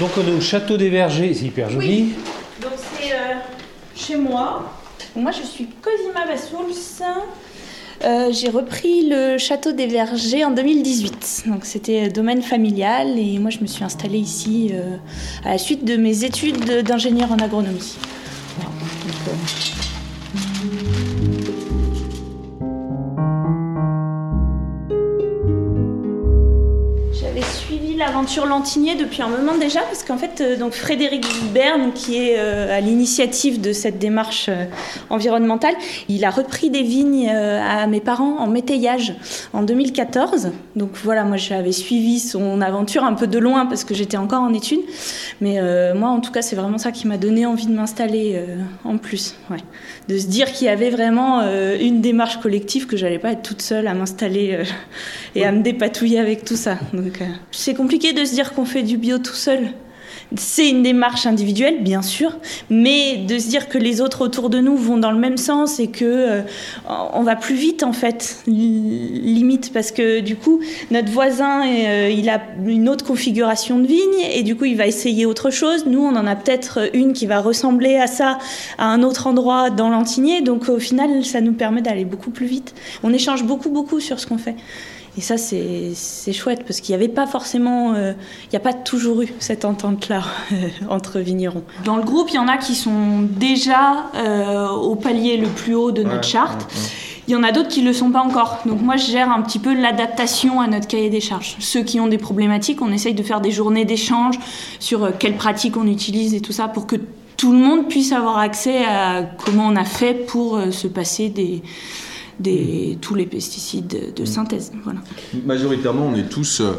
Donc on est au château des Vergers, c'est hyper joli. Oui. Donc c'est euh, chez moi. Moi je suis Cosima Vassouls. Euh, j'ai repris le château des Vergers en 2018. Donc c'était domaine familial et moi je me suis installée ici euh, à la suite de mes études d'ingénieur en agronomie. Voilà. Donc, l'aventure Lantigné depuis un moment déjà, parce qu'en fait, euh, donc Frédéric donc, qui est euh, à l'initiative de cette démarche euh, environnementale, il a repris des vignes à mes parents en métayage en 2014. Donc voilà, moi j'avais suivi son aventure un peu de loin parce que j'étais encore en études. Mais moi, en tout cas, c'est vraiment ça qui m'a donné envie de m'installer en plus. Ouais. De se dire qu'il y avait vraiment une démarche collective, que j'allais pas être toute seule à m'installer et à me dépatouiller avec tout ça. Donc c'est compliqué de se dire qu'on fait du bio tout seul. C'est une démarche individuelle, bien sûr, mais de se dire que les autres autour de nous vont dans le même sens et que euh, on va plus vite en fait, li- limite, parce que du coup notre voisin euh, il a une autre configuration de vigne et du coup il va essayer autre chose. Nous on en a peut-être une qui va ressembler à ça à un autre endroit dans l'Antigné, donc au final ça nous permet d'aller beaucoup plus vite. On échange beaucoup beaucoup sur ce qu'on fait. Et ça, c'est c'est chouette parce qu'il n'y avait pas forcément, euh, il n'y a pas toujours eu cette entente-là euh, entre vignerons. Dans le groupe, il y en a qui sont déjà euh, au palier le plus haut de notre charte. Il y en a d'autres qui ne le sont pas encore. Donc moi, je gère un petit peu l'adaptation à notre cahier des charges. Ceux qui ont des problématiques, on essaye de faire des journées d'échange sur quelles pratiques on utilise et tout ça pour que tout le monde puisse avoir accès à comment on a fait pour se passer des, des, tous les pesticides de, de synthèse. Voilà. Majoritairement, on est tous, euh,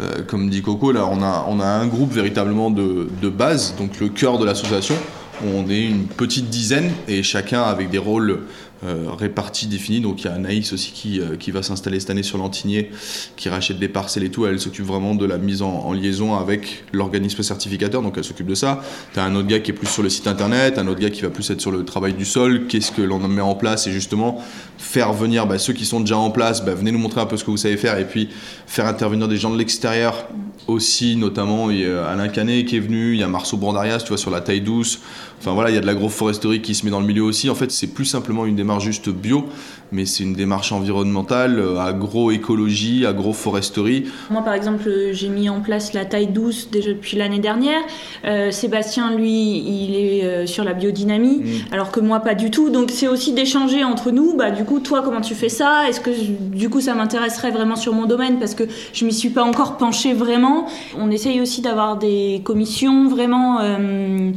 euh, comme dit Coco, là, on a, on a un groupe véritablement de, de base, donc le cœur de l'association. On est une petite dizaine et chacun avec des rôles euh, répartis, définis. Donc il y a Anaïs aussi qui, euh, qui va s'installer cette année sur l'Antigné, qui rachète des parcelles et tout. Elle s'occupe vraiment de la mise en, en liaison avec l'organisme certificateur, donc elle s'occupe de ça. Tu as un autre gars qui est plus sur le site internet, un autre gars qui va plus être sur le travail du sol, qu'est-ce que l'on met en place? Et justement faire venir bah, ceux qui sont déjà en place, bah, venez nous montrer un peu ce que vous savez faire et puis faire intervenir des gens de l'extérieur aussi, notamment il y a Alain Canet qui est venu, il y a Marceau Brandarias, tu vois, sur la taille douce. Enfin voilà, il y a de l'agroforesterie qui se met dans le milieu aussi. En fait, c'est plus simplement une démarche juste bio, mais c'est une démarche environnementale, euh, agroécologie, agroforesterie. Moi, par exemple, j'ai mis en place la taille douce déjà depuis l'année dernière. Euh, Sébastien, lui, il est euh, sur la biodynamie, alors que moi, pas du tout. Donc, c'est aussi d'échanger entre nous. Bah, du coup, toi, comment tu fais ça? Est-ce que, du coup, ça m'intéresserait vraiment sur mon domaine? Parce que je m'y suis pas encore penchée vraiment. On essaye aussi d'avoir des commissions vraiment euh,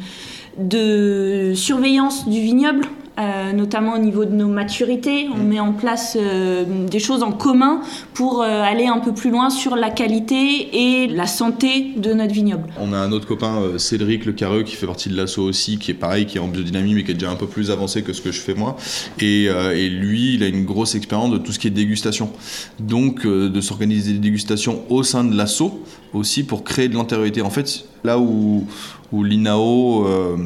de surveillance du vignoble. euh, notamment au niveau de nos maturités, on met en place euh, des choses en commun pour euh, aller un peu plus loin sur la qualité et la santé de notre vignoble. On a un autre copain, Cédric Le Carreux, qui fait partie de l'assaut aussi, qui est pareil, qui est en biodynamie, mais qui est déjà un peu plus avancé que ce que je fais moi. Et, et lui, il a une grosse expérience de tout ce qui est dégustation. Donc, de s'organiser des dégustations au sein de l'assaut aussi pour créer de l'antériorité. En fait, là où, l'INAO euh,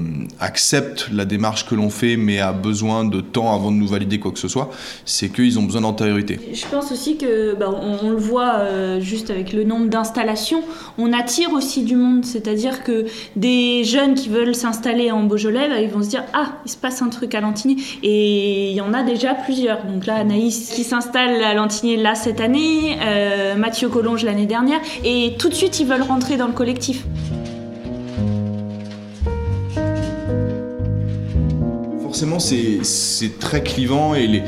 accepte la démarche que l'on fait, mais a besoin de temps avant de nous valider quoi que ce soit, c'est qu'ils ont besoin d'antériorité. Je pense aussi que, bah, on, on le voit euh, juste avec le nombre d'installations, on attire aussi du monde. C'est-à-dire que des jeunes qui veulent s'installer en Beaujolais, bah, ils vont se dire Ah, il se passe un truc à Lantigny. Et il y en a déjà plusieurs. Donc là, Anaïs qui s'installe à Lantigny là cette année, euh, Mathieu Collonge l'année dernière. Et tout de suite, ils veulent rentrer dans le collectif. C'est très clivant et les.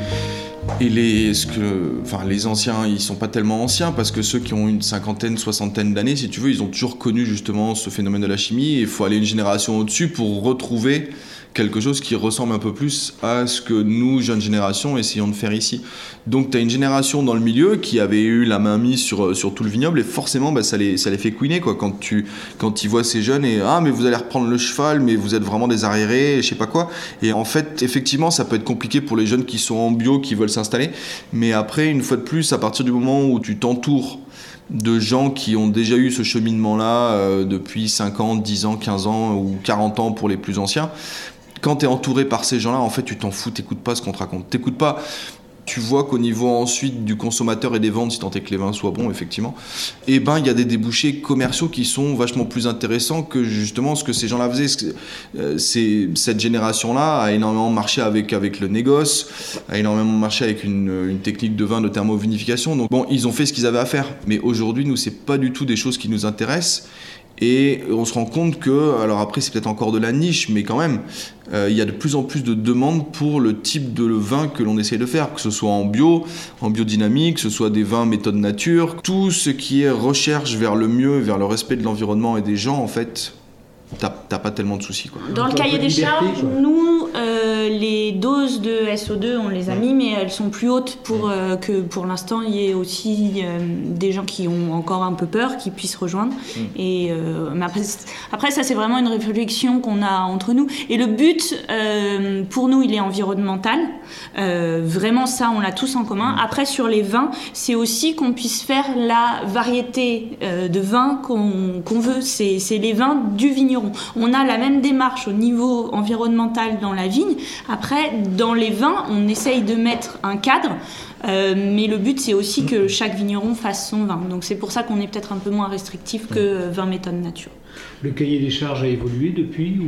Et les, ce que, enfin, les anciens, ils sont pas tellement anciens parce que ceux qui ont une cinquantaine, soixantaine d'années, si tu veux, ils ont toujours connu justement ce phénomène de la chimie. Il faut aller une génération au-dessus pour retrouver quelque chose qui ressemble un peu plus à ce que nous, jeunes générations, essayons de faire ici. Donc tu as une génération dans le milieu qui avait eu la main mise sur, sur tout le vignoble et forcément bah, ça, les, ça les fait couiner quoi, quand, tu, quand ils voient ces jeunes et ah mais vous allez reprendre le cheval mais vous êtes vraiment des arriérés et je sais pas quoi. Et en fait effectivement ça peut être compliqué pour les jeunes qui sont en bio, qui veulent s'installer. Mais après une fois de plus à partir du moment où tu t'entoures de gens qui ont déjà eu ce cheminement-là euh, depuis 5 ans, 10 ans, 15 ans ou 40 ans pour les plus anciens, quand tu es entouré par ces gens-là, en fait, tu t'en fous, t'écoutes pas ce qu'on te raconte. T'écoutes pas tu vois qu'au niveau ensuite du consommateur et des ventes, si tant est que les vins soient bons, effectivement, et eh ben il y a des débouchés commerciaux qui sont vachement plus intéressants que justement ce que ces gens-là faisaient. Euh, c'est, cette génération-là a énormément marché avec, avec le négoce, a énormément marché avec une, technique de vin de thermovinification. Donc bon, ils ont fait ce qu'ils avaient à faire. Mais aujourd'hui, nous, c'est pas du tout des choses qui nous intéressent. Et on se rend compte que, alors après c'est peut-être encore de la niche, mais quand même, euh, il y a de plus en plus de demandes pour le type de vin que l'on essaie de faire, que ce soit en bio, en biodynamique, que ce soit des vins méthode nature, tout ce qui est recherche vers le mieux, vers le respect de l'environnement et des gens, en fait, t'as pas tellement de soucis. Quoi. Dans le cahier des charges, nous, euh, les doses de SO2, on les a mis, mais elles sont plus hautes pour euh, que pour l'instant il y ait aussi euh, des gens qui ont encore un peu peur, qui puissent rejoindre. Mm. Et après, après, ça c'est vraiment une réflexion qu'on a entre nous. Et le but, pour nous, il est environnemental. vraiment, ça, on l'a tous en commun. Mm. Après, sur les vins, c'est aussi qu'on puisse faire la variété de vins qu'on veut. C'est les vins du vigneron on a la même démarche au niveau environnemental dans la vigne. Après, dans les vins, on essaye de mettre un cadre. Euh, mais le but, c'est aussi que chaque vigneron fasse son vin. Donc c'est pour ça qu'on est peut-être un peu moins restrictif que 20 méthodes nature. Le cahier des charges a évolué depuis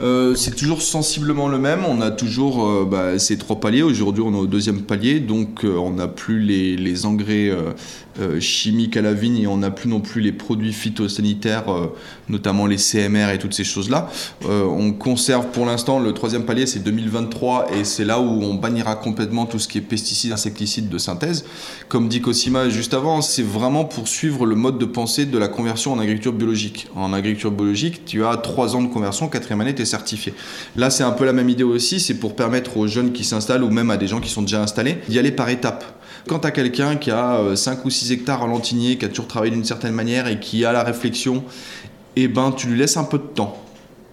euh, C'est toujours sensiblement le même. On a toujours euh, bah, ces trois paliers. Aujourd'hui, on est au deuxième palier, donc on n'a plus les, engrais chimiques à la vigne et on n'a plus non plus les produits phytosanitaires, notamment les CMR et toutes ces choses-là. on conserve pour l'instant le troisième palier, c'est 2023 et c'est là où on bannira complètement tout ce qui est pesticides, insecticides de synthèse. Comme dit Cosima juste avant, c'est vraiment pour suivre le mode de pensée de la conversion en agriculture biologique. En agriculture biologique, tu as trois ans de conversion, quatrième année, tu es certifié. Là, c'est un peu la même idée aussi, c'est pour permettre aux jeunes qui s'installent ou même à des gens qui sont déjà installés d'y aller par étapes. Quand tu as quelqu'un qui a 5 euh, ou 6 hectares en lantinier, qui a toujours travaillé d'une certaine manière et qui a la réflexion, eh ben, tu lui laisses un peu de temps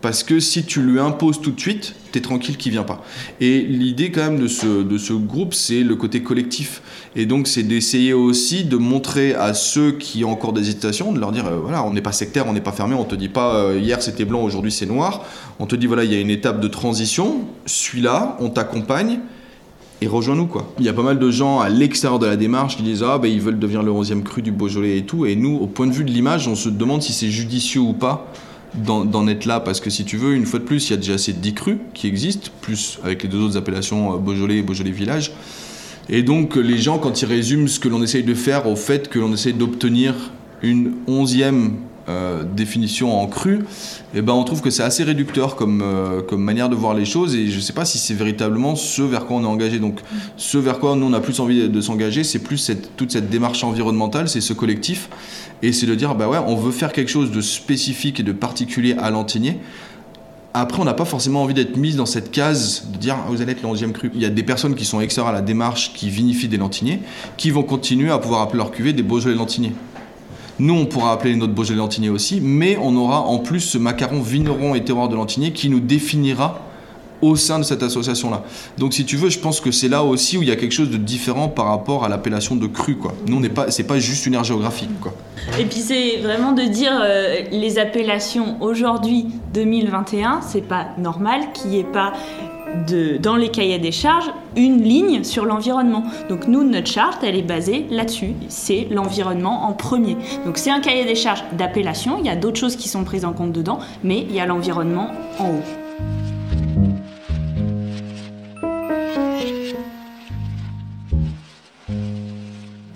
parce que si tu lui imposes tout de suite, tu es tranquille qu'il vient pas. Et l'idée quand même de ce, de ce groupe, c'est le côté collectif. Et donc c'est d'essayer aussi de montrer à ceux qui ont encore des hésitations, de leur dire, euh, voilà, on n'est pas sectaire, on n'est pas fermé, on te dit pas, euh, hier c'était blanc, aujourd'hui c'est noir. On te dit, voilà, il y a une étape de transition, suis-là, on t'accompagne. Et rejoins-nous quoi. Il y a pas mal de gens à l'extérieur de la démarche qui disent ah ben ils veulent devenir le 11e cru du Beaujolais et tout et nous au point de vue de l'image on se demande si c'est judicieux ou pas d'en être là parce que si tu veux, une fois de plus, il y a déjà ces 10 crus qui existent, plus avec les deux autres appellations euh, Beaujolais et Beaujolais Village. Et donc les gens, quand ils résument ce que l'on essaye de faire au fait que l'on essaye d'obtenir une onzième euh, définition en cru, eh ben on trouve que c'est assez réducteur comme, euh, manière de voir les choses et je ne sais pas si c'est véritablement ce vers quoi on est engagé. Donc ce vers quoi nous on a plus envie de, s'engager, c'est plus toute cette démarche environnementale, c'est ce collectif et c'est de dire bah ouais on veut faire quelque chose de spécifique et de particulier à l'Antigné. Après, on n'a pas forcément envie d'être mis dans cette case de dire ah, vous allez être le 11e cru. Il y a des personnes qui sont extérieures à la démarche, qui vinifient des lantiniers, qui vont continuer à pouvoir appeler leur cuvée des Beaujolais lantiniers. Nous, on pourra appeler notre Beaujolais Lantigné aussi, mais on aura en plus ce macaron vigneron et terroir de Lantigné qui nous définira au sein de cette association-là. Donc, si tu veux, je pense que c'est là aussi où il y a quelque chose de différent par rapport à l'appellation de cru. Quoi. Nous, n'est pas, c'est pas juste une aire géographique. Quoi. Et puis, c'est vraiment de dire euh, les appellations aujourd'hui 2021, c'est pas normal qu'il n'y ait pas dans les cahiers des charges une ligne sur l'environnement. Donc nous, notre charte, elle est basée là-dessus. C'est l'environnement en premier. Donc c'est un cahier des charges d'appellation. Il y a d'autres choses qui sont prises en compte dedans, mais il y a l'environnement en haut.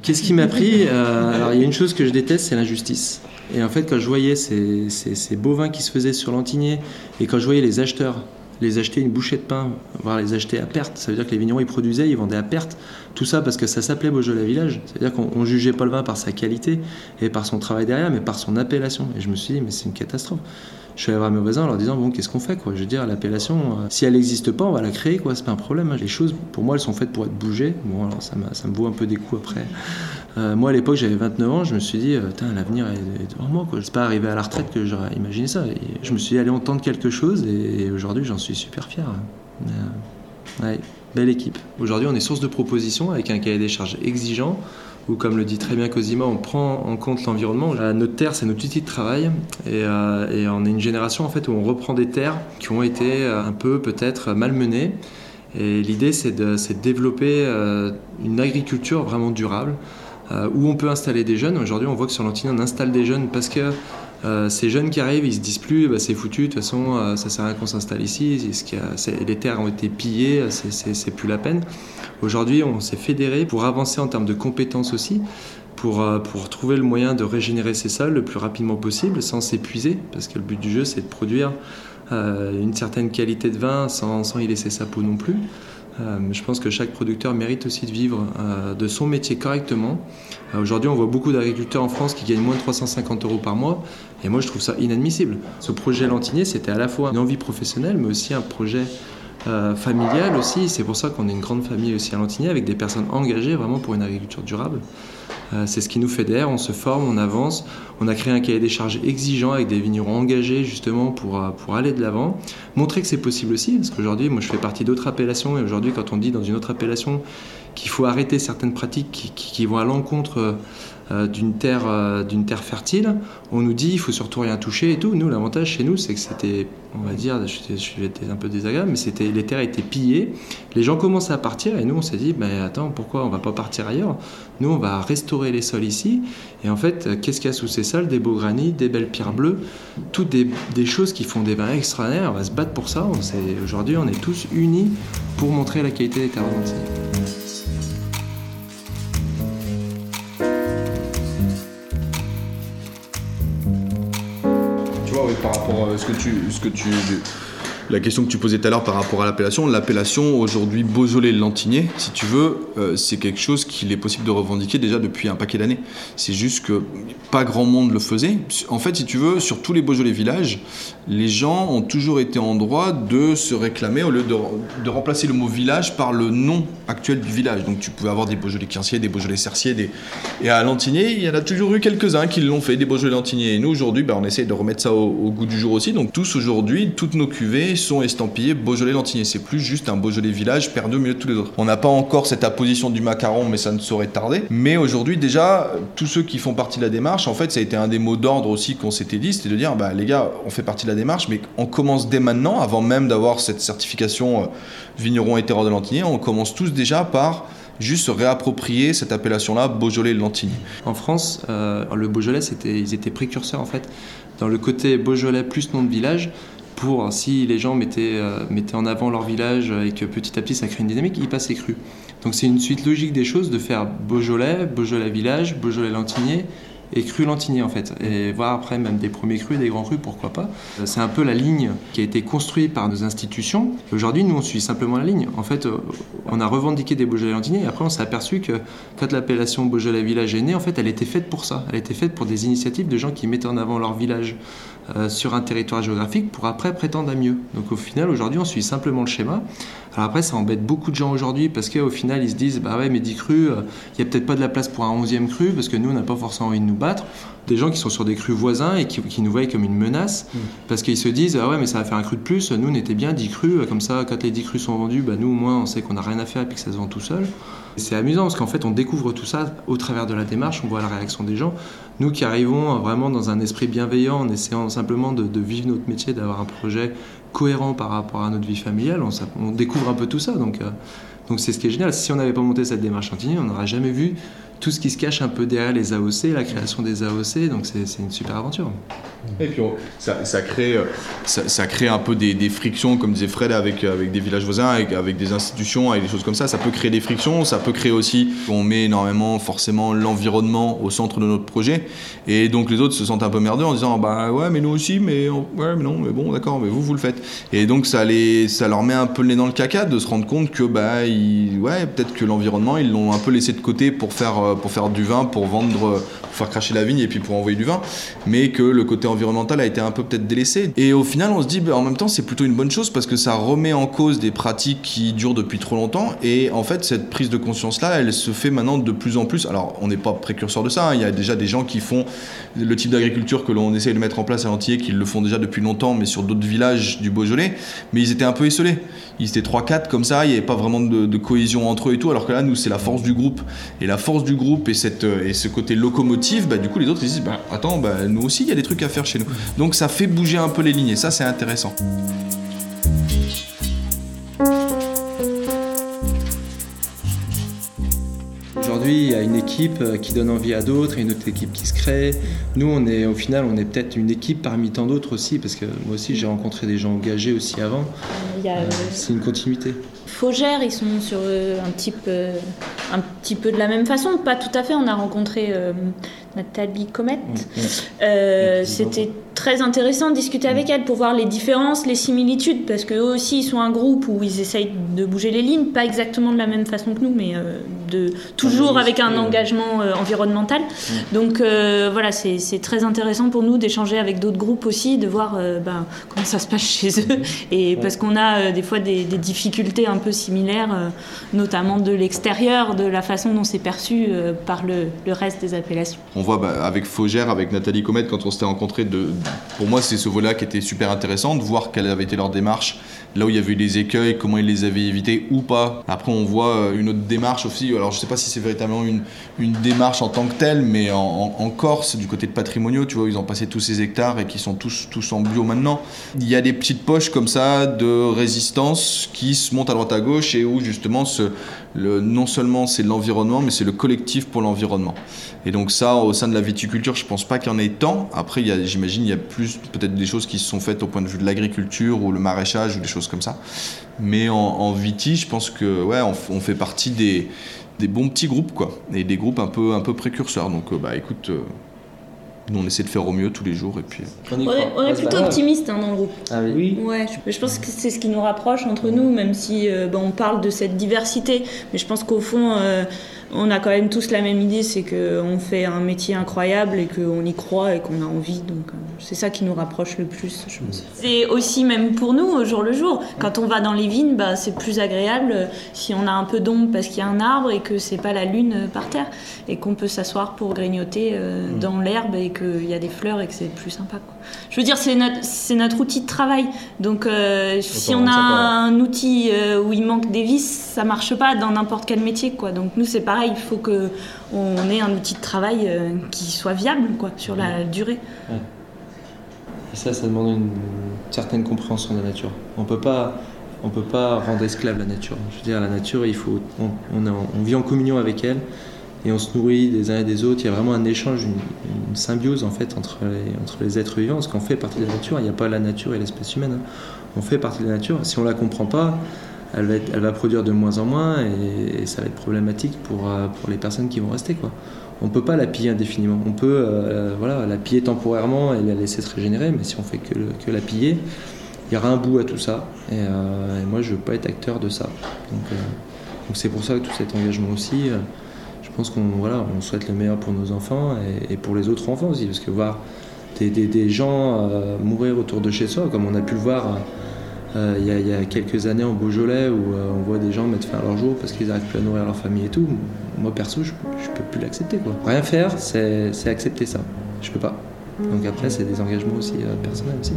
Qu'est-ce qui m'a pris euh, Alors il y a une chose que je déteste, c'est l'injustice. Et en fait, quand je voyais ces, ces, ces bovins qui se faisaient sur l'Antigné, et quand je voyais les acheteurs les acheter une bouchée de pain, voire les acheter à perte. Ça veut dire que les vignerons, ils produisaient, ils vendaient à perte. Tout ça parce que ça s'appelait Beaujolais Village. C'est-à-dire qu'on jugeait pas le vin par sa qualité et par son travail derrière, mais par son appellation. Et je me suis dit, mais c'est une catastrophe. Je suis allé voir mes voisins en leur disant, bon, qu'est-ce qu'on fait quoi? Je veux dire, l'appellation, euh, si elle n'existe pas, on va la créer, quoi. C'est pas un problème. Hein. Les choses, pour moi, elles sont faites pour être bougées. Bon, alors ça, ça me vaut un peu des coups après. Euh, moi, à l'époque, j'avais 29 ans, je me suis dit, euh, l'avenir est, devant moi. Ne pas arrivé à la retraite que j'aurais imaginé ça. je me suis dit, allez, on tente quelque chose, et, aujourd'hui, j'en suis super fier. Euh, belle équipe. Aujourd'hui, on est source de propositions avec un cahier des charges exigeant, où, comme le dit très bien Cosima, on prend en compte l'environnement. Notre terre, c'est notre outil de travail, et, et, on est une génération en fait où on reprend des terres qui ont été un peu peut-être malmenées Et l'idée, c'est de, développer une agriculture vraiment durable, où on peut installer des jeunes. Aujourd'hui, on voit que sur l'Antilles, on installe des jeunes parce que ces jeunes qui arrivent, ils se disent plus, bah, c'est foutu, de toute façon, ça sert à rien qu'on s'installe ici, les terres ont été pillées, c'est plus la peine. Aujourd'hui, on s'est fédéré pour avancer en termes de compétences aussi, pour, euh, pour trouver le moyen de régénérer ces sols le plus rapidement possible sans s'épuiser, parce que le but du jeu, c'est de produire euh, une certaine qualité de vin sans, sans, y laisser sa peau non plus. Euh, je pense que chaque producteur mérite aussi de vivre de son métier correctement. Aujourd'hui, on voit beaucoup d'agriculteurs en France qui gagnent moins de 350 euros par mois, et moi je trouve ça inadmissible. Ce projet Lantinier, c'était à la fois une envie professionnelle, mais aussi un projet euh, familiale aussi. C'est pour ça qu'on est une grande famille aussi à Lantigny avec des personnes engagées vraiment pour une agriculture durable. Euh, c'est ce qui nous fédère, on se forme, on avance. On a créé un cahier des charges exigeant avec des vignerons engagés justement pour, euh, pour aller de l'avant. Montrer que c'est possible aussi, parce qu'aujourd'hui, moi je fais partie d'autres appellations et aujourd'hui, quand on dit dans une autre appellation qu'il faut arrêter certaines pratiques qui, vont à l'encontre d'une terre, euh, terre fertile, on nous dit il faut surtout rien toucher et tout. Nous, l'avantage chez nous, c'est que c'était, on va dire, je, suis un peu désagréable, mais c'était, les terres étaient pillées. Les gens commençaient à partir et nous, on s'est dit, mais attends, pourquoi on va pas partir ailleurs? Nous, on va restaurer les sols ici. Et en fait, euh, qu'est-ce qu'il y a sous ces sols? Des beaux granits, des belles pierres bleues, toutes des, choses qui font des vins extraordinaires. On va se battre pour ça. Aujourd'hui, on est tous unis pour montrer la qualité des terres par rapport à ce que tu, ce que tu la question que tu posais tout à l'heure par rapport à l'appellation, l'appellation aujourd'hui Beaujolais-Lantigné, si tu veux, euh, c'est quelque chose qu'il est possible de revendiquer déjà depuis un paquet d'années. C'est juste que pas grand monde le faisait. En fait, si tu veux, sur tous les Beaujolais villages, les gens ont toujours été en droit de se réclamer au lieu de, remplacer le mot village par le nom actuel du village. Donc tu pouvais avoir des Beaujolais quinciers, des Beaujolais cerciers, et à Lantigné, il y en a toujours eu quelques-uns qui l'ont fait, des Beaujolais Lantigné. Et nous aujourd'hui, ben, on essaie de remettre ça au goût du jour aussi. Donc tous aujourd'hui, toutes nos cuvées sont estampillés Beaujolais-Lantigné. C'est plus juste un Beaujolais village perdu au milieu de tous les autres. On n'a pas encore cette apposition du macaron, mais ça ne saurait tarder. Mais aujourd'hui, déjà, tous ceux qui font partie de la démarche, en fait, ça a été un des mots d'ordre aussi qu'on s'était dit, c'était de dire, bah, les gars, on fait partie de la démarche, mais on commence dès maintenant, avant même d'avoir cette certification euh, vigneron et terroir de Lantigné, on commence tous déjà par juste se réapproprier cette appellation-là, Beaujolais-Lantigny. En France, euh, le Beaujolais, ils étaient précurseurs en fait dans le côté Beaujolais plus nom de village pour, si les gens mettaient, euh, mettaient en avant leur village et que petit à petit ça crée une dynamique, ils passaient cru. Donc c'est une suite logique des choses de faire Beaujolais, Beaujolais village, Beaujolais Lantigné et cru Lantigné en fait. Et voir après même des premiers crus, des grands crus, pourquoi pas. C'est un peu la ligne qui a été construite par nos institutions. Aujourd'hui, nous, on suit simplement la ligne. En fait, euh, on a revendiqué des Beaujolais Lantigné et après, on s'est aperçu que quand l'appellation Beaujolais Village est née, en fait, elle était faite pour ça. Elle était faite pour des initiatives de gens qui mettaient en avant leur village euh, sur un territoire géographique pour après prétendre à mieux. Donc au final, aujourd'hui, on suit simplement le schéma. Alors après, ça embête beaucoup de gens aujourd'hui parce qu'au final, ils se disent Bah ouais, mais 10 crus, euh, il n'y a peut-être pas de la place pour un 11e cru parce que nous, on n'a pas forcément envie de nous battre. Des gens qui sont sur des crus voisins et qui, nous voient comme une menace mm. parce qu'ils se disent Ah ouais, mais ça va faire un cru de plus. Nous, on était bien 10 crus. Comme ça, quand les 10 crus sont vendus, bah, nous, au moins, on sait qu'on n'a rien à faire et puis que ça se vend tout seul. C'est amusant parce qu'en fait, on découvre tout ça au travers de la démarche, on voit la réaction des gens. Nous qui arrivons vraiment dans un esprit bienveillant, en essayant simplement de, vivre notre métier, d'avoir un projet cohérent par rapport à notre vie familiale, on, découvre un peu tout ça. Donc, euh, donc c'est ce qui est génial. Si on n'avait pas monté cette démarche Chantigny, on n'aurait jamais vu tout ce qui se cache un peu derrière les AOC, la création des AOC, donc c'est une super aventure. Et puis ça, ça, crée, euh, ça, crée un peu des, frictions, comme disait Fred, avec, avec des villages voisins, avec, avec, des institutions, avec des choses comme ça. Ça peut créer des frictions, ça peut créer aussi, on met énormément forcément l'environnement au centre de notre projet, et donc les autres se sentent un peu merdeux en disant bah ouais mais nous aussi, mais ouais mais non, mais bon d'accord, mais vous vous le faites. Et donc ça, les, ça leur met un peu le nez dans le caca de se rendre compte que bah ouais peut-être que l'environnement ils l'ont un peu laissé de côté pour faire euh, pour faire du vin, pour vendre, pour faire cracher la vigne et puis pour envoyer du vin, mais que le côté environnemental a été un peu peut-être délaissé. Et au final, on se dit, bah, en même temps, c'est plutôt une bonne chose parce que ça remet en cause des pratiques qui durent depuis trop longtemps. Et en fait, cette prise de conscience-là, elle se fait maintenant de plus en plus. Alors, on n'est pas précurseur de ça. Hein. Il y a déjà des gens qui font le type d'agriculture que l'on essaie de mettre en place à l'Antillais, qui le font déjà depuis longtemps, mais sur d'autres villages du Beaujolais. Mais ils étaient un peu esselés. Ils étaient 3-4 comme ça, il n'y avait pas vraiment de, de cohésion entre eux et tout. Alors que là, nous, c'est la force du groupe. Et la force du groupe et, cette, euh, et ce côté locomotive, bah, du coup, les autres ils disent bah, Attends, bah, nous aussi, il y a des trucs à faire chez nous. Donc ça fait bouger un peu les lignes et ça, c'est intéressant. aujourd'hui il y a une équipe euh, qui donne envie à d'autres et une autre équipe qui se crée. Nous, on est au final, on est peut-être une équipe parmi tant d'autres aussi, parce que moi aussi, j'ai rencontré des gens engagés aussi avant. Euh, c'est une continuité. Faugère, ils sont sur un type un petit peu de la même façon, pas tout à fait. On a rencontré Nathalie Comet. C'était très intéressant de discuter avec elle pour voir les différences, les similitudes, parce qu'eux aussi, ils sont un groupe où ils essayent de bouger les lignes, pas exactement de la même façon que nous, mais euh, de, toujours avec un engagement euh, environnemental. Donc euh, voilà, c'est très intéressant pour nous d'échanger avec d'autres groupes aussi, de voir ben, comment ça se passe chez eux, et parce qu'on a des fois des, difficultés un peu similaires, notamment de l'extérieur, de la façon dont c'est perçu par le, reste des appellations. On voit bah, avec Faugère, avec Nathalie Comet, quand on s'était rencontrés, de, pour moi, c'est ce volet-là qui était super intéressant, de voir quelle avait été leur démarche, là où il y avait eu des écueils, comment ils les avaient évités ou pas. Après, on voit euh, une autre démarche aussi. Alors, je sais pas si c'est véritablement une, démarche en tant que telle, mais en, Corse, du côté de patrimoniaux, tu vois, ils ont passé tous ces hectares et qui sont tous, en bio maintenant. Il y a des petites poches comme ça de résistance qui se montent à droite à gauche et où justement non seulement c'est l'environnement, mais c'est le collectif pour l'environnement. Et donc ça, au sein de la viticulture, je pense pas qu'il y en ait tant. Après, j'imagine il y a plus peut-être des choses qui se sont faites au point de vue de l'agriculture ou le maraîchage ou des choses comme ça. Mais en, en viti, je pense que ouais, on, fait partie des, des, bons petits groupes quoi, et des groupes un peu un peu précurseurs. Donc euh, bah écoute. Euh, nous, on essaie de faire au mieux tous les jours. Et puis... Euh. On, est, plutôt optimiste hein, dans le groupe. Ah oui. Ouais, je, pense que c'est ce qui nous rapproche entre nous, même si on parle de cette diversité. Mais je pense qu'au fond, on a quand même tous la même idée, c'est qu'on fait un métier incroyable et qu'on y croit et qu'on a envie. Donc euh, c'est ça qui nous rapproche le plus, je pense. C'est aussi même pour nous au jour le jour. Quand on va dans les vignes, bah, c'est plus agréable euh, si on a un peu d'ombre parce qu'il y a un arbre et que c'est pas la lune euh, par terre et qu'on peut s'asseoir pour grignoter mm. dans l'herbe et qu'il y a des fleurs et que c'est plus sympa. Je veux dire, c'est notre, c'est notre outil de travail. Donc si on a un outil où il manque des vis, ça marche pas dans n'importe quel métier. Quoi. Donc nous, c'est pareil il faut qu'on ait un outil de travail euh, qui soit viable quoi, sur la durée. Et ça, ça demande une certaine compréhension de la nature. On peut pas, on peut pas rendre esclave la nature. Je veux dire, la nature, il faut, on, on, vit en communion avec elle et on se nourrit des uns et des autres. Il y a vraiment un échange, une, symbiose en fait entre les, entre les êtres vivants, parce qu'on fait partie de la nature. Il n'y a pas la nature et l'espèce humaine. Hein. On fait partie de la nature. Si on la comprend pas, elle va, produire de moins en moins et, ça va être problématique pour, euh, pour les personnes qui vont rester. Quoi. On ne peut pas la piller indéfiniment. On peut euh, voilà, la piller temporairement et la laisser se régénérer, mais si on fait que, que la piller, il y aura un bout à tout ça. Et, euh, moi, je ne veux pas être acteur de ça. Donc, c'est pour ça que tout cet engagement aussi, je pense qu'on voilà, on souhaite le meilleur pour nos enfants et, pour les autres enfants aussi, parce que voir des, des, gens mourir autour de chez soi, comme on a pu le voir il y, a quelques années en Beaujolais où euh, on voit des gens mettre fin à leur jour parce qu'ils n'arrivent plus à nourrir leur famille et tout. Moi perso, je, je peux plus l'accepter. Rien faire, c'est accepter ça. Je peux pas. Donc après, c'est des engagements aussi euh, personnels aussi.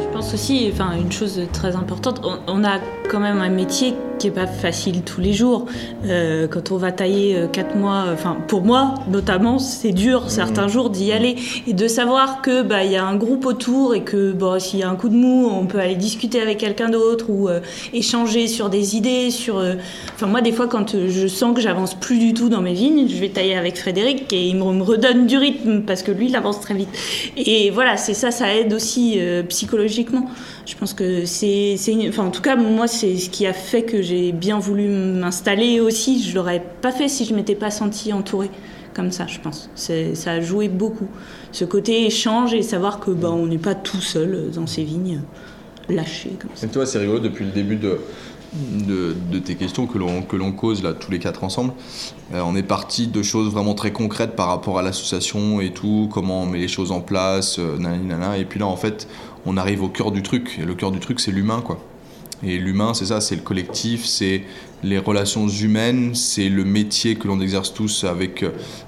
Je pense aussi, enfin, une chose très importante, on a quand même un métier qui est pas facile tous les jours. Euh, quand on va tailler euh, quatre mois, enfin pour moi notamment, c'est dur certains jours d'y aller et de savoir que bah il y a un groupe autour et que bon s'il y a un coup de mou, on peut aller discuter avec quelqu'un d'autre ou euh, échanger sur des idées, sur. Enfin moi des fois quand je sens que j'avance plus du tout dans mes vignes, je vais tailler avec Frédéric et il me redonne du rythme parce que lui il avance très vite. Et voilà c'est ça, ça aide aussi psychologiquement. Je pense que c'est, enfin en tout cas moi c'est ce qui a fait que j'ai bien voulu m'installer aussi. Je l'aurais pas fait si je m'étais pas sentie entourée comme ça, je pense. Ça a joué beaucoup. Ce côté échange et savoir que bah, on n'est pas tout seul dans ces vignes lâchées comme ça. Toi, c'est rigolo depuis le début de, de, tes questions que l'on, que l'on cause là tous les quatre ensemble. Euh, on est parti de choses vraiment très concrètes par rapport à l'association et tout, comment on met les choses en place, euh, et puis là en fait on arrive au cœur du truc, et le cœur du truc c'est l'humain quoi. Et l'humain, c'est ça, c'est le collectif, c'est les relations humaines, c'est le métier que l'on exerce tous avec,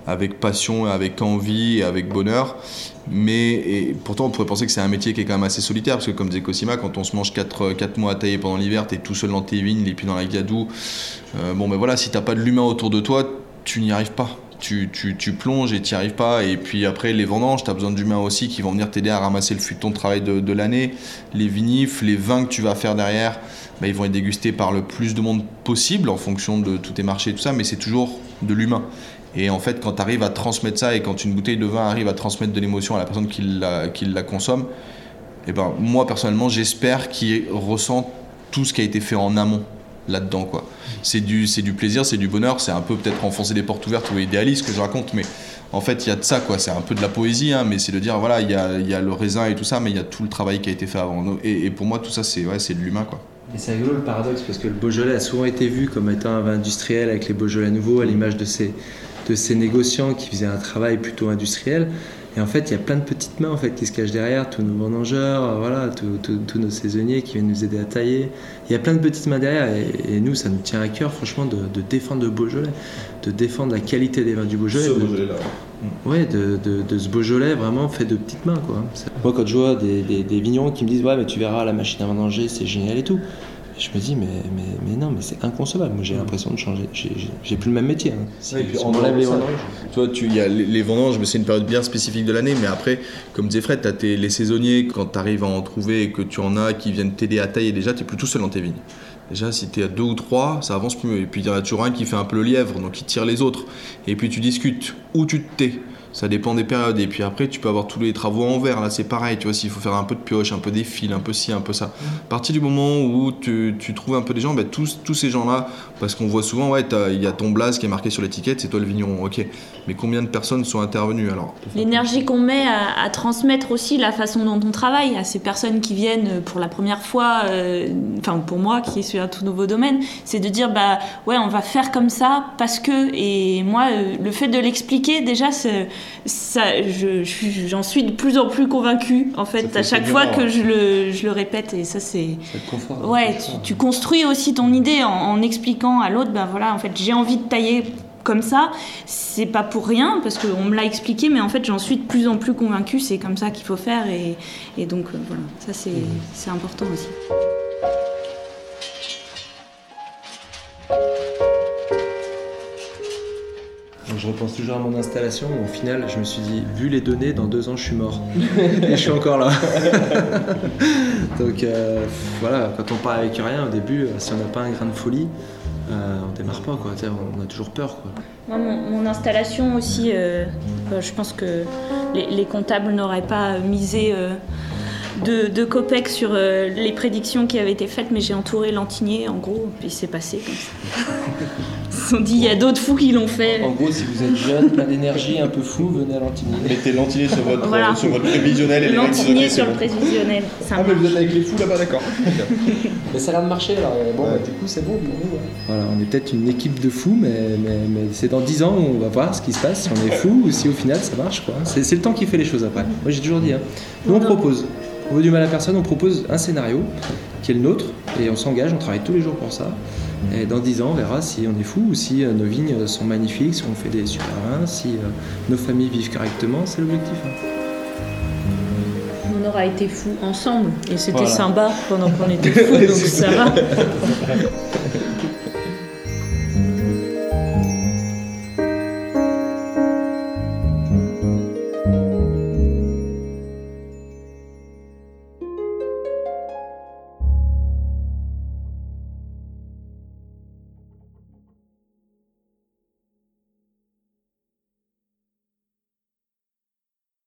avec passion, avec envie avec bonheur. Mais et pourtant, on pourrait penser que c'est un métier qui est quand même assez solitaire, parce que comme disait Cosima, quand on se mange 4, 4 mois à tailler pendant l'hiver, t'es tout seul dans tes vignes, les pieds dans la gadoue. Euh, bon, ben voilà, si t'as pas de l'humain autour de toi, tu n'y arrives pas tu, plonges et tu n'y arrives pas. Et puis après, les vendanges, tu as besoin d'humains aussi qui vont venir t'aider à ramasser le fût de ton travail de, l'année. Les vinifs, les vins que tu vas faire derrière, bah, ils vont être dégustés par le plus de monde possible en fonction de tous tes marchés et tout ça, mais c'est toujours de l'humain. Et en fait, quand tu arrives à transmettre ça et quand une bouteille de vin arrive à transmettre de l'émotion à la personne qui la, consomme, et ben, moi personnellement, j'espère qu'il ressent tout ce qui a été fait en amont là-dedans. quoi. C'est du, c'est du plaisir, c'est du bonheur, c'est un peu peut-être enfoncer des portes ouvertes ou idéaliste que je raconte, mais en fait, il y a de ça, quoi. C'est un peu de la poésie, hein, mais c'est de dire, voilà, il y a, y a le raisin et tout ça, mais il y a tout le travail qui a été fait avant. Et, et pour moi, tout ça, c'est ouais, c'est de l'humain, quoi. Et c'est rigolo le paradoxe parce que le Beaujolais a souvent été vu comme étant un vin industriel avec les Beaujolais nouveaux à l'image de ces, de ces négociants qui faisaient un travail plutôt industriel. Et en fait, il y a plein de petites mains en fait, qui se cachent derrière, tous nos vendangeurs, euh, voilà, tous- nos saisonniers qui viennent nous aider à tailler. Il y a plein de petites mains derrière et, et nous, ça nous tient à cœur franchement de, de défendre le Beaujolais, de défendre la qualité des vins du Beaujolais. de- Ouais, de, de, de ce Beaujolais vraiment fait de petites mains. Quoi. Moi, quand je vois des, des, des vignerons qui me disent Ouais, mais tu verras, la machine à vendanger, c'est génial et tout. Je me dis, mais, mais, mais non, mais c'est inconcevable. Moi, j'ai l'impression de changer. J'ai- plus le même métier. hein. Si, Ouais, et puis si on enlève les vendanges. Tu vois, tu- il y a les, les vendanges, mais c'est une période bien spécifique de l'année. Mais après, comme disait Fred, tu as les saisonniers, quand tu arrives à en trouver et que tu en as qui viennent t'aider à tailler, déjà, tu plus tout seul dans tes vignes. Déjà, si tu es à deux ou trois, ça avance plus. Et puis, il y en a toujours un qui fait un peu le lièvre, donc il tire les autres. Et puis, tu discutes ou tu te tais. Ça dépend des périodes. Et puis après, tu peux avoir tous les travaux en verre. Là, c'est pareil. Tu vois, s'il faut faire un peu de pioche, un peu des fils, un peu ci, un peu ça. À partir du moment où tu, tu trouves un peu des gens, ben, tous, tous ces gens-là, parce qu'on voit souvent, ouais, il y a ton blaze qui est marqué sur l'étiquette, c'est toi le vigneron, ok. Mais combien de personnes sont intervenues alors? L'énergie qu'on met à, à transmettre aussi la façon dont on travaille à ces personnes qui viennent pour la première fois, euh, enfin pour moi qui suis un tout nouveau domaine, c'est de dire bah ouais on va faire comme ça parce que et moi euh, le fait de l'expliquer déjà c'est- ça je- je suis- j'en suis de plus en plus convaincue en fait, à chaque fois que ouais. je le, je le répète et ça c'est. Ouais, tu, tu construis aussi ton idée en, en expliquant à l'autre, ben voilà, en fait, j'ai envie de tailler comme ça. C'est pas pour rien, parce qu'on me l'a expliqué, mais en fait, j'en suis de plus en plus convaincue, c'est comme ça qu'il faut faire, et, et donc euh, voilà, ça c'est c'est important aussi. Je repense toujours à mon installation au final je me suis dit, vu les données, dans deux ans je suis mort. Et je suis encore là. Donc euh, voilà, quand on part avec rien au début, euh, si on n'a pas un grain de folie, euh, on démarre pas On a toujours peur. Moi, mon, installation aussi, euh, je pense que les, les comptables n'auraient pas misé de, de copecs sur euh, les prédictions qui avaient été faites, mais j'ai entouré Lantigné, en gros, puis c'est passé comme ça. Ils se sont dit, il y a d'autres fous qui l'ont fait. En gros, si vous êtes jeune, plein d'énergie, un peu fou, venez à Lantigny. Mettez l'antillé sur votre, Voilà. sur votre prévisionnel et c'est sur le bon. prévisionnel. Ah, mais vous êtes avec les fous là-bas, d'accord. Mais ça a l'air de marcher alors. Bon, Ouais. bah, du coup, c'est bon pour nous. Voilà, on est peut-être une équipe de fous, mais, mais, mais c'est dans 10 ans on va voir ce qui se passe, si on est fou ou si au final ça marche. quoi. C'est c'est le temps qui fait les choses après. Moi j'ai toujours dit, hein. nous on propose. Au du mal à personne, on propose un scénario qui est le nôtre et on s'engage, on travaille tous les jours pour ça. Et dans 10 ans, on verra si on est fou ou si euh, nos vignes sont magnifiques, si on fait des super vins, si euh, nos familles vivent correctement, c'est l'objectif. hein. On aura été fous ensemble et c'était Voilà. sympa pendant qu'on était fous, donc ça va.